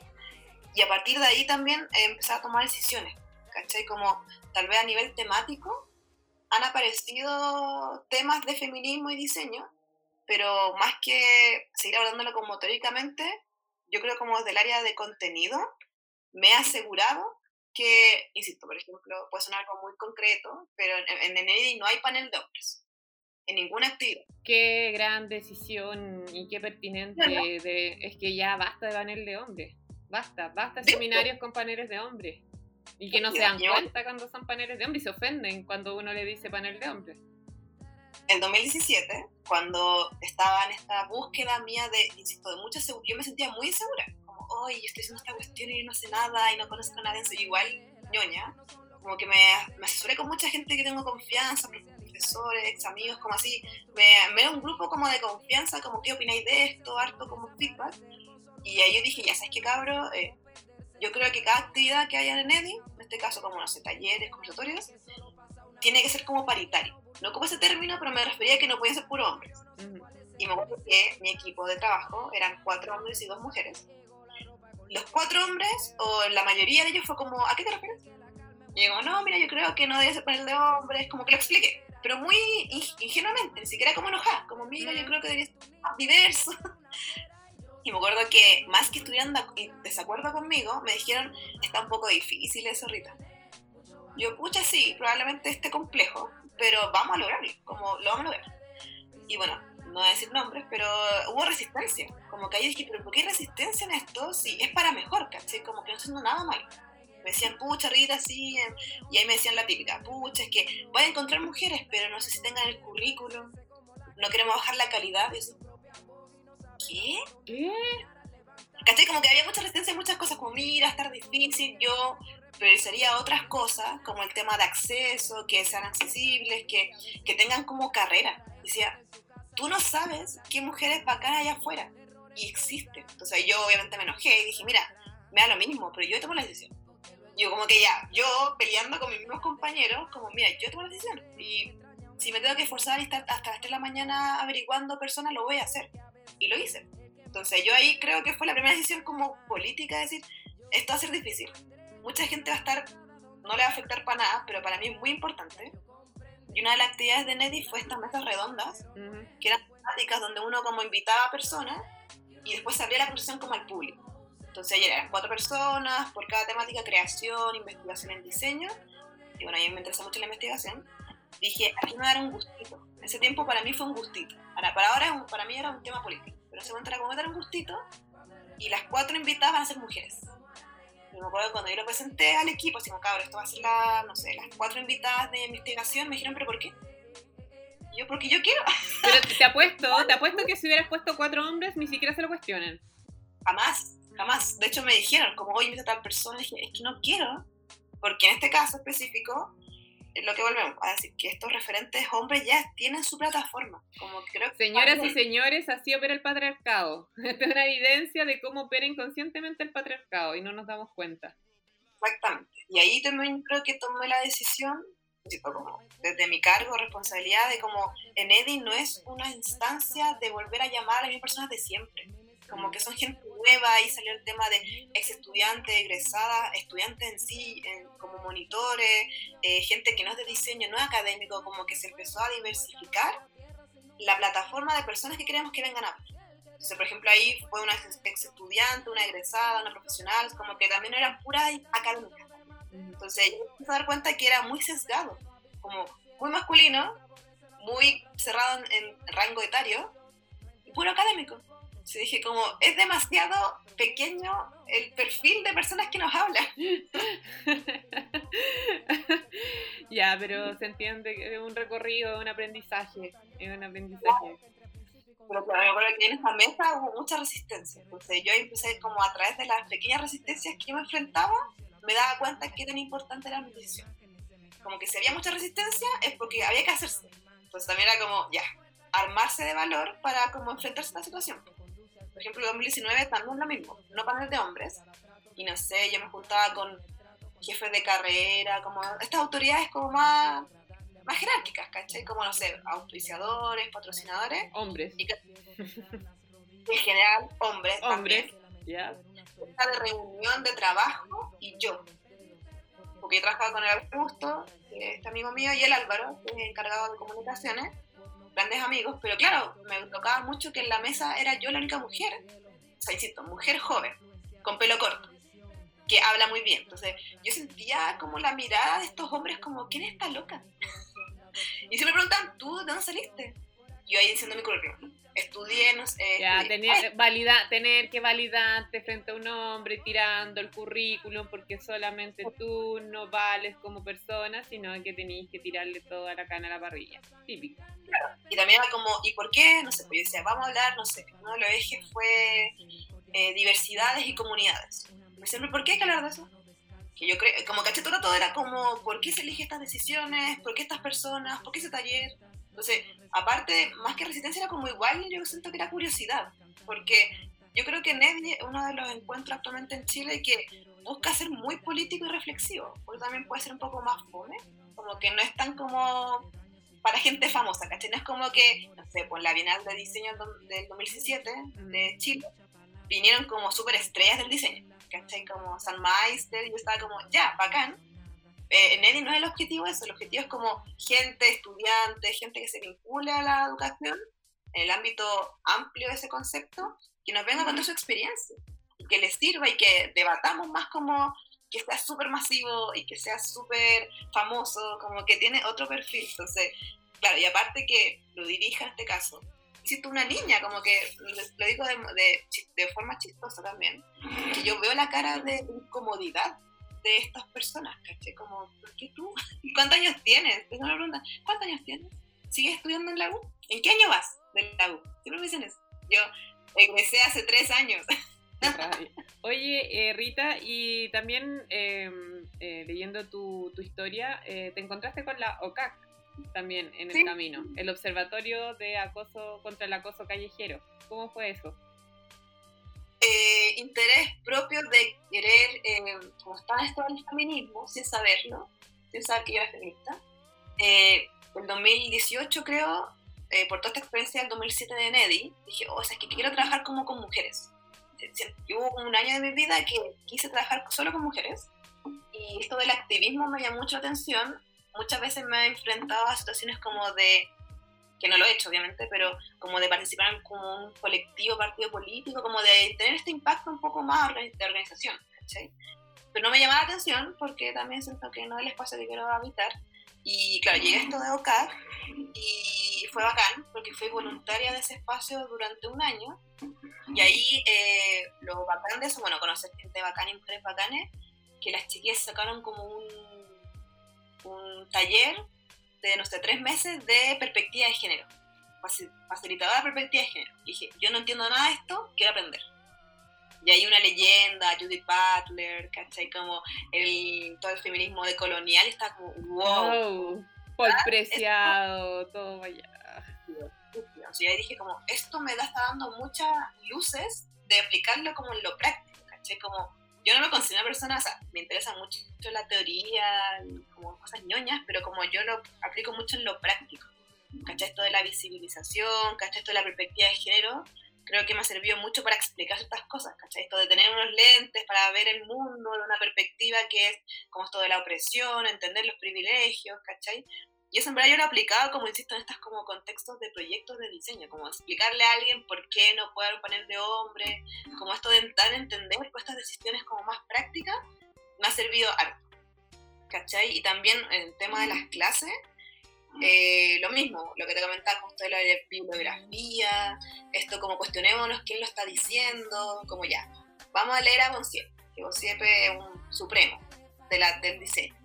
B: y a partir de ahí también empecé a tomar decisiones, ¿cachai? Como tal vez a nivel temático han aparecido temas de feminismo y diseño, pero más que seguir hablándolo como teóricamente, yo creo como desde el área de contenido, me he asegurado que, insisto, por ejemplo, puede sonar algo muy concreto, pero en, en, en no hay panel de hombres en ninguna actividad.
A: Qué gran decisión y qué pertinente de, es que ya basta de panel de hombres. Basta, basta seminarios con paneles de hombres. Y que no se dan cuenta cuando son paneles de hombres y se ofenden cuando uno le dice panel de hombres.
B: El 2017, cuando estaba en esta búsqueda mía de, insisto, de mucha seguridad, yo me sentía muy insegura. Como, hoy estoy haciendo esta cuestión y no sé nada y no conozco a nadie, soy igual ñoña. Como que me, me asesoré con mucha gente que tengo confianza, profesores, ex amigos, como así. Me, me un grupo como de confianza, como, ¿qué opináis de esto? Harto como feedback. Y ahí yo dije, ya sabes qué, cabro, eh, yo creo que cada actividad que haya en EDI, en este caso como, no sé, talleres, conversatorios, tiene que ser como paritario. No como ese término, pero me refería a que no pueden ser puro hombres. Y me acuerdo que mi equipo de trabajo eran cuatro hombres y dos mujeres. Los cuatro hombres, o la mayoría de ellos, fue como, ¿a qué te refieres? Y digo, no, mira, yo creo que no debe ser panel de hombres, como que lo expliqué, pero muy ingenuamente, ni siquiera como enojada, como, mira, yo creo que debería ser más diverso. (laughs) Y me acuerdo que más que estuvieran en desacuerdo conmigo, me dijeron, está un poco difícil eso, Rita. Yo, pucha, sí, probablemente esté complejo, pero vamos a lograrlo, como lo vamos a lograr. Y bueno, no voy a decir nombres, pero hubo resistencia. Como que ahí dije, pero ¿por qué hay resistencia en esto? Si es para mejor, ¿cachai? Como que no haciendo nada mal. Me decían, pucha, Rita, sí. Y ahí me decían la típica, pucha, es que voy a encontrar mujeres, pero no sé si tengan el currículum. No queremos bajar la calidad. Y ¿qué?
A: ¿Qué?
B: ¿Cachai? Como que había mucha resistencia en muchas cosas, como mira, estar difícil, yo priorizaría otras cosas, como el tema de acceso, que sean accesibles, que, que tengan como carrera. Decía, tú no sabes qué mujeres bacanas hay afuera, y existen. Entonces yo obviamente me enojé y dije, mira, me da lo mismo, pero yo tomo la decisión. Yo como que ya, yo peleando con mis mismos compañeros, como, mira, yo tomo la decisión. Y si me tengo que esforzar y estar hasta las 3 de la mañana averiguando personas, lo voy a hacer y lo hice. Entonces yo ahí creo que fue la primera decisión como política, decir, esto va a ser difícil. Mucha gente va a estar, no le va a afectar para nada, pero para mí es muy importante. Y una de las actividades de NEDI fue estas mesas redondas, que eran temáticas donde uno como invitaba a personas y después se abría la conversación como al público. Entonces ayer eran cuatro personas por cada temática, creación, investigación en diseño. Y bueno, a mí me interesa mucho la investigación dije, aquí me va a dar un gustito. Ese tiempo para mí fue un gustito. Para, para ahora, para mí era un tema político. Pero ese momento era como dar un gustito. Y las cuatro invitadas van a ser mujeres. Y me acuerdo cuando yo lo presenté al equipo, así como, cabrón, esto va a ser la, no sé, las cuatro invitadas de investigación, me dijeron, ¿pero por qué? Y yo, porque yo quiero. (laughs)
A: Pero te apuesto, te apuesto que si hubieras puesto cuatro hombres, ni siquiera se lo cuestionan.
B: Jamás, jamás. De hecho, me dijeron, como, hoy invita a tal persona, y dije, es que no quiero, porque en este caso específico, lo que volvemos a decir, que estos referentes hombres ya tienen su plataforma. Como creo
A: Señoras y señores, así opera el patriarcado. (laughs) Esta es una evidencia de cómo opera inconscientemente el patriarcado y no nos damos cuenta.
B: Exactamente. Y ahí también creo que tomé la decisión, como desde mi cargo, responsabilidad, de como en EDI no es una instancia de volver a llamar a las mismas personas de siempre como que son gente nueva, ahí salió el tema de ex estudiantes, egresadas, estudiantes en sí, como monitores, eh, gente que no es de diseño, no es académico, como que se empezó a diversificar la plataforma de personas que queremos que vengan a ver. Entonces, por ejemplo, ahí fue una ex estudiante, una egresada, una profesional, como que también eran puras académicas. Entonces, yo me a dar cuenta que era muy sesgado, como muy masculino, muy cerrado en, en rango etario, y puro académico. Se dije como, es demasiado pequeño el perfil de personas que nos hablan. (laughs)
A: ya, pero se entiende que es un recorrido, un aprendizaje, es un aprendizaje.
B: Pero claro, me acuerdo que en esa mesa hubo mucha resistencia. Entonces yo empecé como a través de las pequeñas resistencias que yo me enfrentaba, me daba cuenta que tan importante era mi decisión. Como que si había mucha resistencia es porque había que hacerse. Entonces también era como, ya, armarse de valor para como enfrentarse a la situación. Por ejemplo, en 2019 también lo mismo, no paneles de hombres. Y no sé, yo me juntaba con jefes de carrera, como estas autoridades como más, más jerárquicas, ¿cachai? Como, no sé, auspiciadores, patrocinadores.
A: Hombres.
B: Y en general, hombres.
A: Hombres, ya.
B: de reunión de trabajo y yo. Porque yo trabajaba con el Augusto, este amigo mío, y el Álvaro, que es encargado de comunicaciones grandes amigos, pero claro, me tocaba mucho que en la mesa era yo la única mujer, o sea, insisto, mujer joven, con pelo corto, que habla muy bien. Entonces, yo sentía como la mirada de estos hombres como, ¿quién está loca? (laughs) Y se me preguntan, ¿tú de dónde saliste? yo ahí diciendo mi currículum. Estudié, no sé.
A: Ya, tener, valida, tener que validarte frente a un hombre tirando el currículum porque solamente tú no vales como persona, sino que tenéis que tirarle toda la cana a la parrilla. Típico.
B: Claro. Y también era como, ¿y por qué? No sé, pues yo decía, vamos a hablar, no sé, uno de los ejes fue eh, diversidades y comunidades. Me siempre, ¿por qué hay que hablar de eso? Que yo creo, como caché todo era como, ¿por qué se eligen estas decisiones? ¿Por qué estas personas? ¿Por qué ese taller? Entonces, aparte, más que resistencia era como igual, yo siento que era curiosidad, porque yo creo que Neddy es uno de los encuentros actualmente en Chile que busca ser muy político y reflexivo, porque también puede ser un poco más fome, como que no es tan como para gente famosa, ¿cachai? No es como que, no sé, por la Bienal de Diseño del 2017 de Chile, vinieron como súper estrellas del diseño, ¿cachai? Como San Meister, y yo estaba como, ya, bacán, eh, en no es el objetivo eso, el objetivo es como gente, estudiante, gente que se vincule a la educación en el ámbito amplio de ese concepto, que nos venga contar su experiencia y que les sirva y que debatamos más como que sea súper masivo y que sea súper famoso, como que tiene otro perfil. Entonces, claro, y aparte que lo dirija en este caso, siento una niña, como que lo digo de, de, de forma chistosa también, que yo veo la cara de incomodidad de estas personas, ¿caché? Como, ¿por qué tú? (laughs) ¿Y cuántos años tienes? Tengo una pregunta, ¿cuántos años tienes? ¿Sigues estudiando en la U? ¿En qué año vas de la U? Siempre me dicen eso. Yo egresé hace tres años. (laughs)
A: Oye, eh, Rita, y también em, eh, leyendo tu, tu historia, eh, te encontraste con la OCAC también en el camino, el Observatorio de Acoso contra el Acoso Callejero. ¿Cómo fue eso?
B: Eh, interés propio de querer, eh, como estaba esto del feminismo, sin saberlo, sin saber que yo era feminista, eh, el 2018 creo, eh, por toda esta experiencia del 2007 de Nedi, dije, oh, o sea, es que quiero trabajar como con mujeres. Hubo un año de mi vida que quise trabajar solo con mujeres y esto del activismo me llamó mucho la atención. Muchas veces me he enfrentado a situaciones como de que no lo he hecho obviamente, pero como de participar como un colectivo, partido político, como de tener este impacto un poco más de organización. Pero no me llamaba la atención porque también siento que no es el espacio que quiero habitar. Y claro, llegué a esto de OCAC y fue bacán porque fui voluntaria de ese espacio durante un año. Y ahí eh, lo bacán de eso, bueno, conocer gente bacán y mujeres bacanes, que las chiquillas sacaron como un, un taller de, no sé, tres meses de perspectiva de género, facilitadora de perspectiva de género. Y dije, yo no entiendo nada de esto, quiero aprender. Y hay una leyenda, Judith Butler, ¿cachai? Como el, todo el feminismo decolonial está como, wow.
A: Paul ¿Ah? Preciado, todo vaya.
B: Y ahí dije como, esto me da, está dando muchas luces de aplicarlo como en lo práctico, ¿cachai? Como yo no me considero una persona, o sea, me interesa mucho la teoría, como cosas ñoñas, pero como yo lo aplico mucho en lo práctico. ¿Cachai? Esto de la visibilización, ¿cachai? Esto de la perspectiva de género, creo que me ha servido mucho para explicar estas cosas, ¿cachai? Esto de tener unos lentes para ver el mundo de una perspectiva que es como esto de la opresión, entender los privilegios, ¿cachai? Y eso en verdad yo lo he aplicado, como insisto, en estos como contextos de proyectos de diseño, como explicarle a alguien por qué no puede poner de hombre, como esto de a entender pues, estas decisiones como más prácticas, me ha servido harto. ¿Cachai? Y también en el tema de las clases, eh, lo mismo, lo que te comentaba justo de la bibliografía, esto como cuestionémonos quién lo está diciendo, como ya, vamos a leer a Bonciep, que Bonciep es un supremo de la, del diseño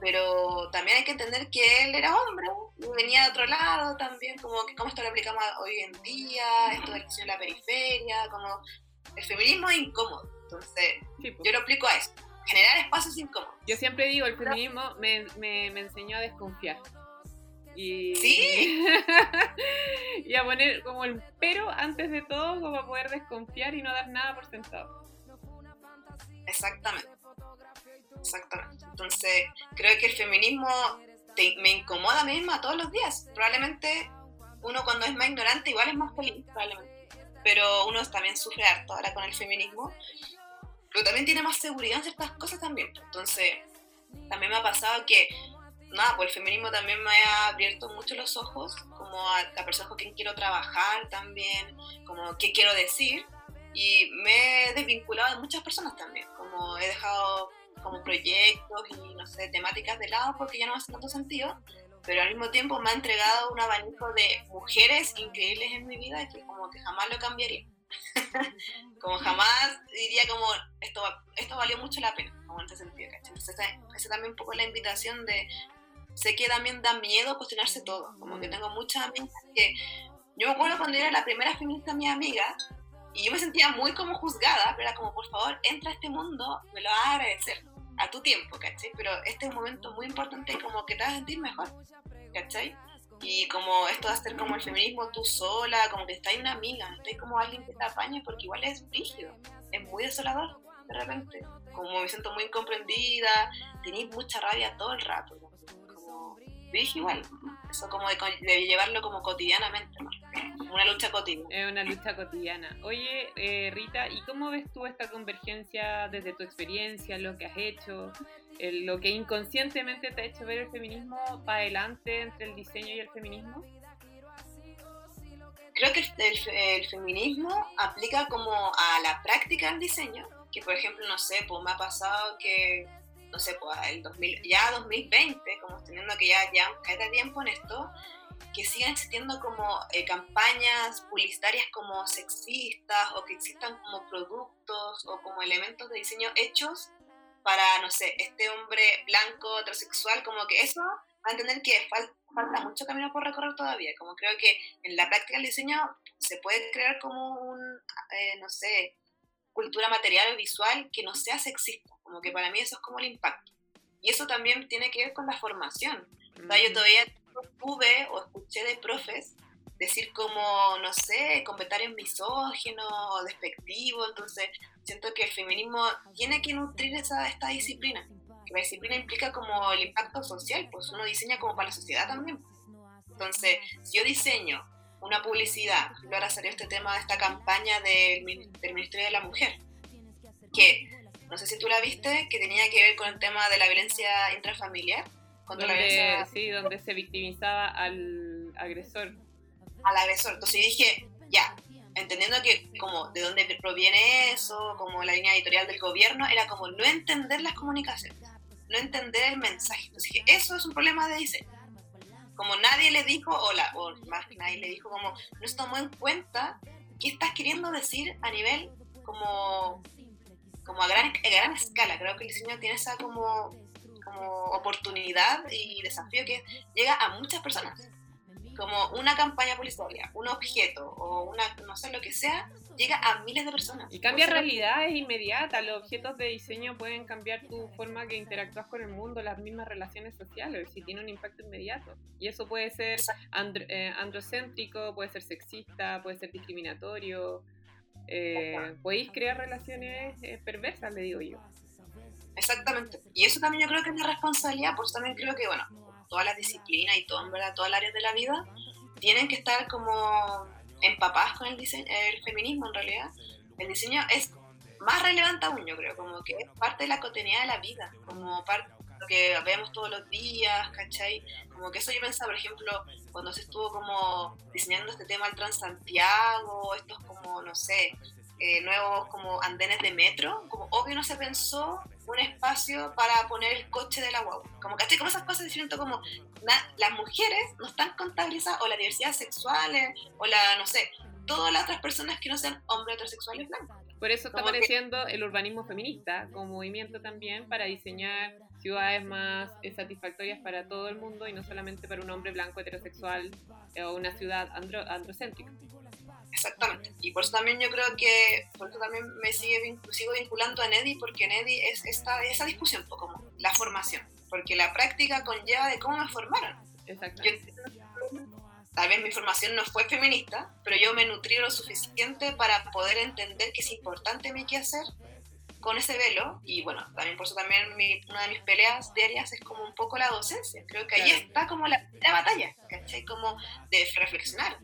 B: pero también hay que entender que él era hombre y venía de otro lado también, como que cómo esto lo aplicamos hoy en día, esto de la, la periferia, como el feminismo es incómodo, entonces pues. yo lo aplico a eso, generar espacios incómodos.
A: Yo siempre digo, el feminismo me, me, me enseñó a desconfiar. Y,
B: ¿Sí? (laughs)
A: y a poner como el pero antes de todo, como a poder desconfiar y no dar nada por sentado.
B: Exactamente. Exactamente. Entonces, creo que el feminismo me incomoda a mí misma todos los días. Probablemente uno cuando es más ignorante igual es más feliz, probablemente. Pero uno también sufre harto ahora con el feminismo. Pero también tiene más seguridad en ciertas cosas también. Entonces, también me ha pasado que, nada, pues el feminismo también me ha abierto mucho los ojos, como a la persona con quien quiero trabajar también, como qué quiero decir. Y me he desvinculado de muchas personas también, como he dejado como proyectos y, no sé, temáticas de lado porque ya no hace tanto sentido. pero al mismo tiempo me ha entregado un abanico de mujeres increíbles en mi vida que como que jamás lo cambiaría. (laughs) como jamás diría como esto, esto valió mucho la pena, como en ese sentido, Entonces esa, también un poco la invitación de, sé que también da miedo cuestionarse todo, como que mm. tengo muchas amigas que, yo me acuerdo cuando era la primera feminista mi amiga, y yo me sentía muy como juzgada, pero era como, por favor, entra a este mundo, me lo vas a agradecer a tu tiempo, ¿cachai? Pero este es un momento muy importante como que te vas a sentir mejor, ¿cachai? Y como esto de hacer como el feminismo tú sola, como que está ahí una amiga, está como alguien que te apaña, porque igual es rígido, es muy desolador de repente. Como me siento muy incomprendida, tenéis mucha rabia todo el rato, como, dije igual, eso como de, llevarlo como cotidianamente, una lucha cotidiana.
A: Es una lucha cotidiana. Oye, eh, Rita, ¿y cómo ves tú esta convergencia desde tu experiencia, lo que has hecho, lo que inconscientemente te ha hecho ver el feminismo para adelante entre el diseño y el feminismo?
B: Creo que el, feminismo aplica como a la práctica del diseño, que por ejemplo, no sé, pues me ha pasado que no sé, pues el 2000, ya 2020, como teniendo que ya, ya cada tiempo en esto, que sigan existiendo como eh, campañas publicitarias como sexistas o que existan como productos o como elementos de diseño hechos para, no sé, este hombre blanco, heterosexual, como que eso va a entender que falta mucho camino por recorrer todavía. Como creo que en la práctica del diseño se puede crear como un, eh, no sé, cultura material o visual que no sea sexista. Como que para mí eso es como el impacto. Y eso también tiene que ver con la formación. O sea, yo todavía tuve o escuché de profes decir como, no sé, comentarios misóginos o despectivos, entonces siento que el feminismo tiene que nutrir esa, esta disciplina, que la disciplina implica como el impacto social, pues uno diseña como para la sociedad también. Entonces, si yo diseño una publicidad, ahora salió este tema de esta campaña del, del Ministerio de la Mujer, que no sé si tú la viste, que tenía que ver con el tema de la violencia intrafamiliar.
A: Donde, Sí, donde se victimizaba al agresor.
B: Al agresor. Entonces dije, ya, entendiendo que como de dónde proviene eso, como la línea editorial del gobierno, era como no entender las comunicaciones, no entender el mensaje. Entonces dije, eso es un problema de diseño. Como nadie le dijo, o, la, o más que nadie le dijo, como no se tomó en cuenta qué estás queriendo decir a nivel como como a gran, gran escala. Creo que el diseño tiene esa como, como oportunidad y desafío que llega a muchas personas. Como una campaña publicitaria, un objeto o una, no sé, lo que sea, llega a miles de personas.
A: Y cambia realidades inmediatas. Los objetos de diseño pueden cambiar tu forma que interactúas con el mundo, las mismas relaciones sociales, si tiene un impacto inmediato. Y eso puede ser eh, androcéntrico, puede ser sexista, puede ser discriminatorio, eh, podéis crear relaciones eh, perversas, le digo yo.
B: Exactamente. Y eso también yo creo que es una responsabilidad, por eso también creo que, bueno, todas las disciplinas y todo, en verdad, todas las áreas de la vida tienen que estar como empapadas con el, diseño, el feminismo en realidad. El diseño es más relevante aún, yo creo, como que es parte de la cotidianidad de la vida, como parte lo que vemos todos los días, ¿cachai? Como que eso yo pensaba, por ejemplo, cuando se estuvo como diseñando este tema del Transantiago, estos como, no sé, eh, nuevos como andenes de metro, como obvio no se pensó un espacio para poner el coche de la guagua. Como, ¿cachai? Como esas cosas siento como las mujeres no están contabilizadas, o la diversidad sexual, o la, no sé, todas las otras personas que no sean hombres heterosexuales blancos.
A: Por eso está apareciendo el urbanismo feminista como movimiento también para diseñar ciudades más satisfactorias para todo el mundo y no solamente para un hombre blanco heterosexual eh, o una ciudad androcéntrica.
B: Exactamente. Y por eso también yo creo que, por eso también me sigue, sigo vinculando a Neddy, porque Neddy es esta, esa discusión, como la formación, porque la práctica conlleva de cómo me formaron.
A: Exactamente.
B: tal vez mi formación no fue feminista, pero yo me nutrí lo suficiente para poder entender que es importante mi hacer con ese velo, y bueno, también por eso también una de mis peleas diarias es como un poco la docencia. Creo que ahí está como la, la batalla, ¿cachai? Como de reflexionar,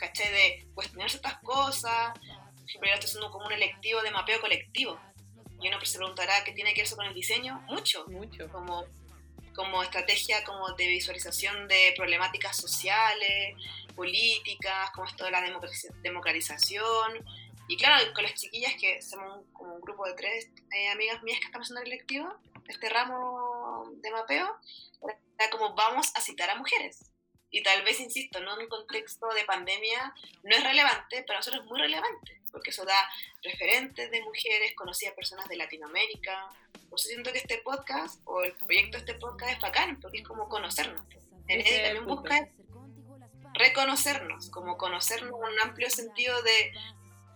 B: ¿cachai? De cuestionar ciertas cosas. Siempre estoy haciendo como un electivo de mapeo colectivo. Y uno se preguntará qué tiene que ver eso con el diseño. Mucho.
A: Mucho.
B: Como, como estrategia como de visualización de problemáticas sociales, políticas, como esto de la democratización y claro, con las chiquillas que somos como un grupo de tres eh, amigas mías que estamos haciendo el lectivo, este ramo de mapeo, era como vamos a citar a mujeres. Y tal vez, insisto, no en un contexto de pandemia no es relevante, pero a nosotros es muy relevante, porque eso da referentes de mujeres, conocidas personas de Latinoamérica. Por eso siento que este podcast, o el proyecto de este podcast es bacán, porque es como conocernos. En él también busca reconocernos, como conocernos en un amplio sentido de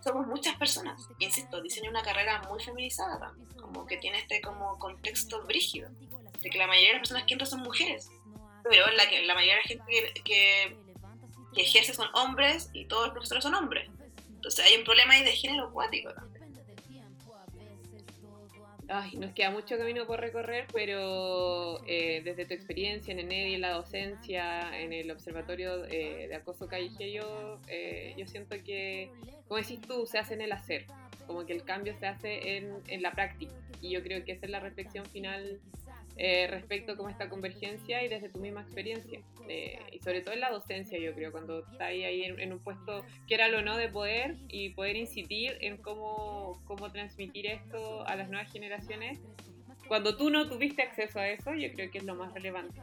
B: somos muchas personas. Insisto, diseña una carrera muy feminizada también, como que tiene este como contexto brígido, de que la mayoría de las personas que entran son mujeres, pero la, que, la mayoría de la gente que, que, ejerce son hombres y todos los profesores son hombres. Entonces hay un problema ahí de género acuático también.
A: Ay, nos queda mucho camino por recorrer, pero eh, desde tu experiencia en ENEDI, en la docencia, en el observatorio eh, de acoso callejero, eh, yo siento que, como decís tú, se hace en el hacer, como que el cambio se hace en, en la práctica. Y yo creo que esa es la reflexión final eh, respecto a cómo esta convergencia y desde tu misma experiencia. Eh, y sobre todo en la docencia, yo creo, cuando estás ahí, ahí en, un puesto, que era lo no, de poder y poder incidir en cómo, cómo transmitir esto a las nuevas generaciones. Cuando tú no tuviste acceso a eso, yo creo que es lo más relevante.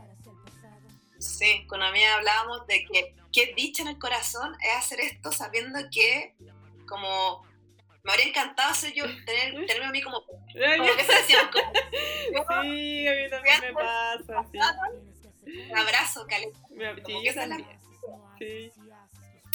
B: Sí, con mí hablábamos de que qué dicha en el corazón es hacer esto sabiendo que como me habría encantado ser yo, tener, (laughs) tenerme a mí como, como que se decían, (laughs) como,
A: sí, a mí también me pasa,
B: sí. Un abrazo, Caleta.
A: Sí.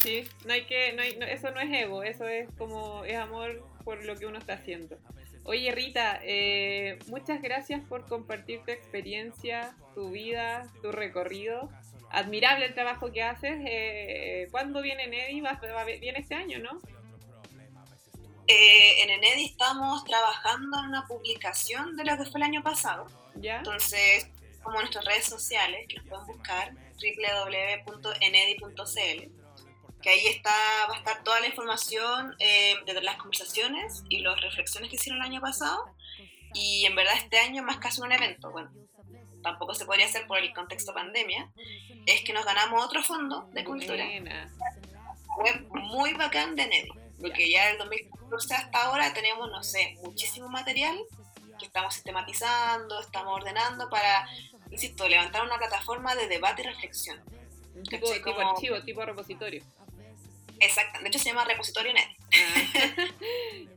A: Sí, no hay que, no hay, no, eso no es ego, eso es como, es amor por lo que uno está haciendo. Oye Rita, eh, muchas gracias por compartir tu experiencia, tu vida, tu recorrido. Admirable el trabajo que haces. Eh, ¿Cuándo viene Neddy? Va, va, viene este año, ¿no?
B: Eh, en Enedi estamos trabajando en una publicación de lo que fue el año pasado.
A: ¿Ya?
B: Entonces, como nuestras redes sociales, que pueden buscar, www.enedi.cl, que ahí está, va a estar toda la información eh, de las conversaciones y las reflexiones que hicieron el año pasado. Y en verdad este año, más casi un evento, bueno, tampoco se podría hacer por el contexto pandemia, es que nos ganamos otro fondo de cultura. Fue muy bacán de Enedi, porque ya el 2000 hasta ahora tenemos, no sé, muchísimo material que estamos sistematizando, estamos ordenando para, insisto, levantar una plataforma de debate y reflexión.
A: Tipo, tipo archivo, tipo repositorio.
B: Exacto, de hecho se llama repositorio net.
A: Ah.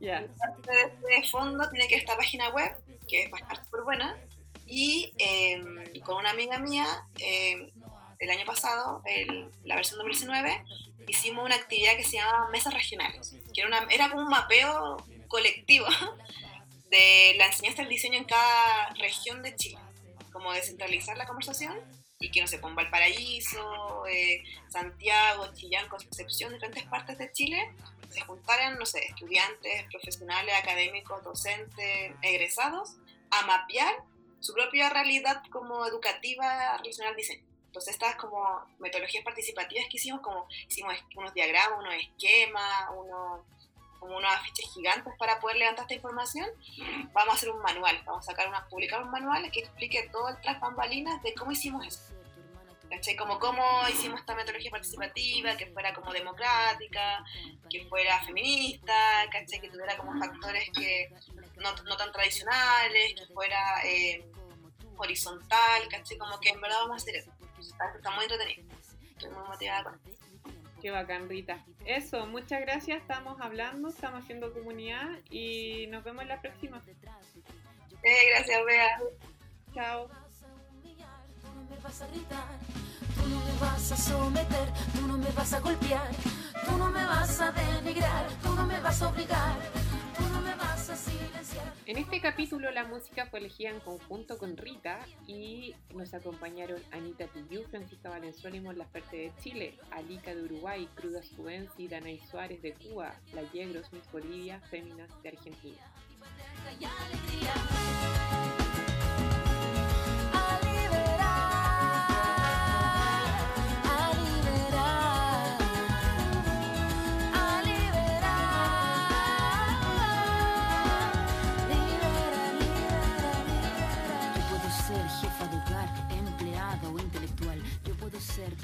A: (laughs) ya.
B: De este fondo tiene que esta página web, que a estar súper buena, y em, con una amiga mía, eh, el año pasado, el, la versión 2019, hicimos una actividad que se llama Mesas Regionales, que era, una, era como un mapeo colectivo (laughs) de la enseñanza del diseño en cada región de Chile, como descentralizar la conversación y que no se ponga el paraíso, eh, Santiago, Chillán, Concepción, diferentes partes de Chile, se juntaran, no sé, estudiantes, profesionales, académicos, docentes, egresados, a mapear su propia realidad como educativa relacionada al diseño. Entonces estas como metodologías participativas que hicimos, como hicimos unos diagramas, unos esquemas, unos, como unos afiches gigantes para poder levantar esta información, vamos a hacer un manual, vamos a sacar una, publicar un manual que explique todo el tras bambalinas de cómo hicimos eso. ¿Cachai? Como cómo hicimos esta metodología participativa, que fuera como democrática, que fuera feminista, ¿cachai? que tuviera como factores que no, no tan tradicionales, que fuera eh, horizontal, ¿cachai? Como que en verdad vamos a hacer eso. Está, muy entretenido. Estoy muy motivada con esto.
A: Qué bacán, Rita. Eso, muchas gracias. Estamos hablando, estamos haciendo comunidad y nos vemos en la próxima.
B: Eh, gracias, Bea.
A: Chao.
C: Tú no me vas a someter, tú no me vas a golpear, tú no me vas a denigrar, tú no me vas a obligar.
A: En este capítulo la música fue elegida en conjunto con Rita y nos acompañaron Anita Tillú, Francisca Valenzuela y Laferte de Chile, Alica de Uruguay, Cruda Juvenci, Danay Suárez de Cuba, La Yegros, Miss Bolivia, Féminas de Argentina.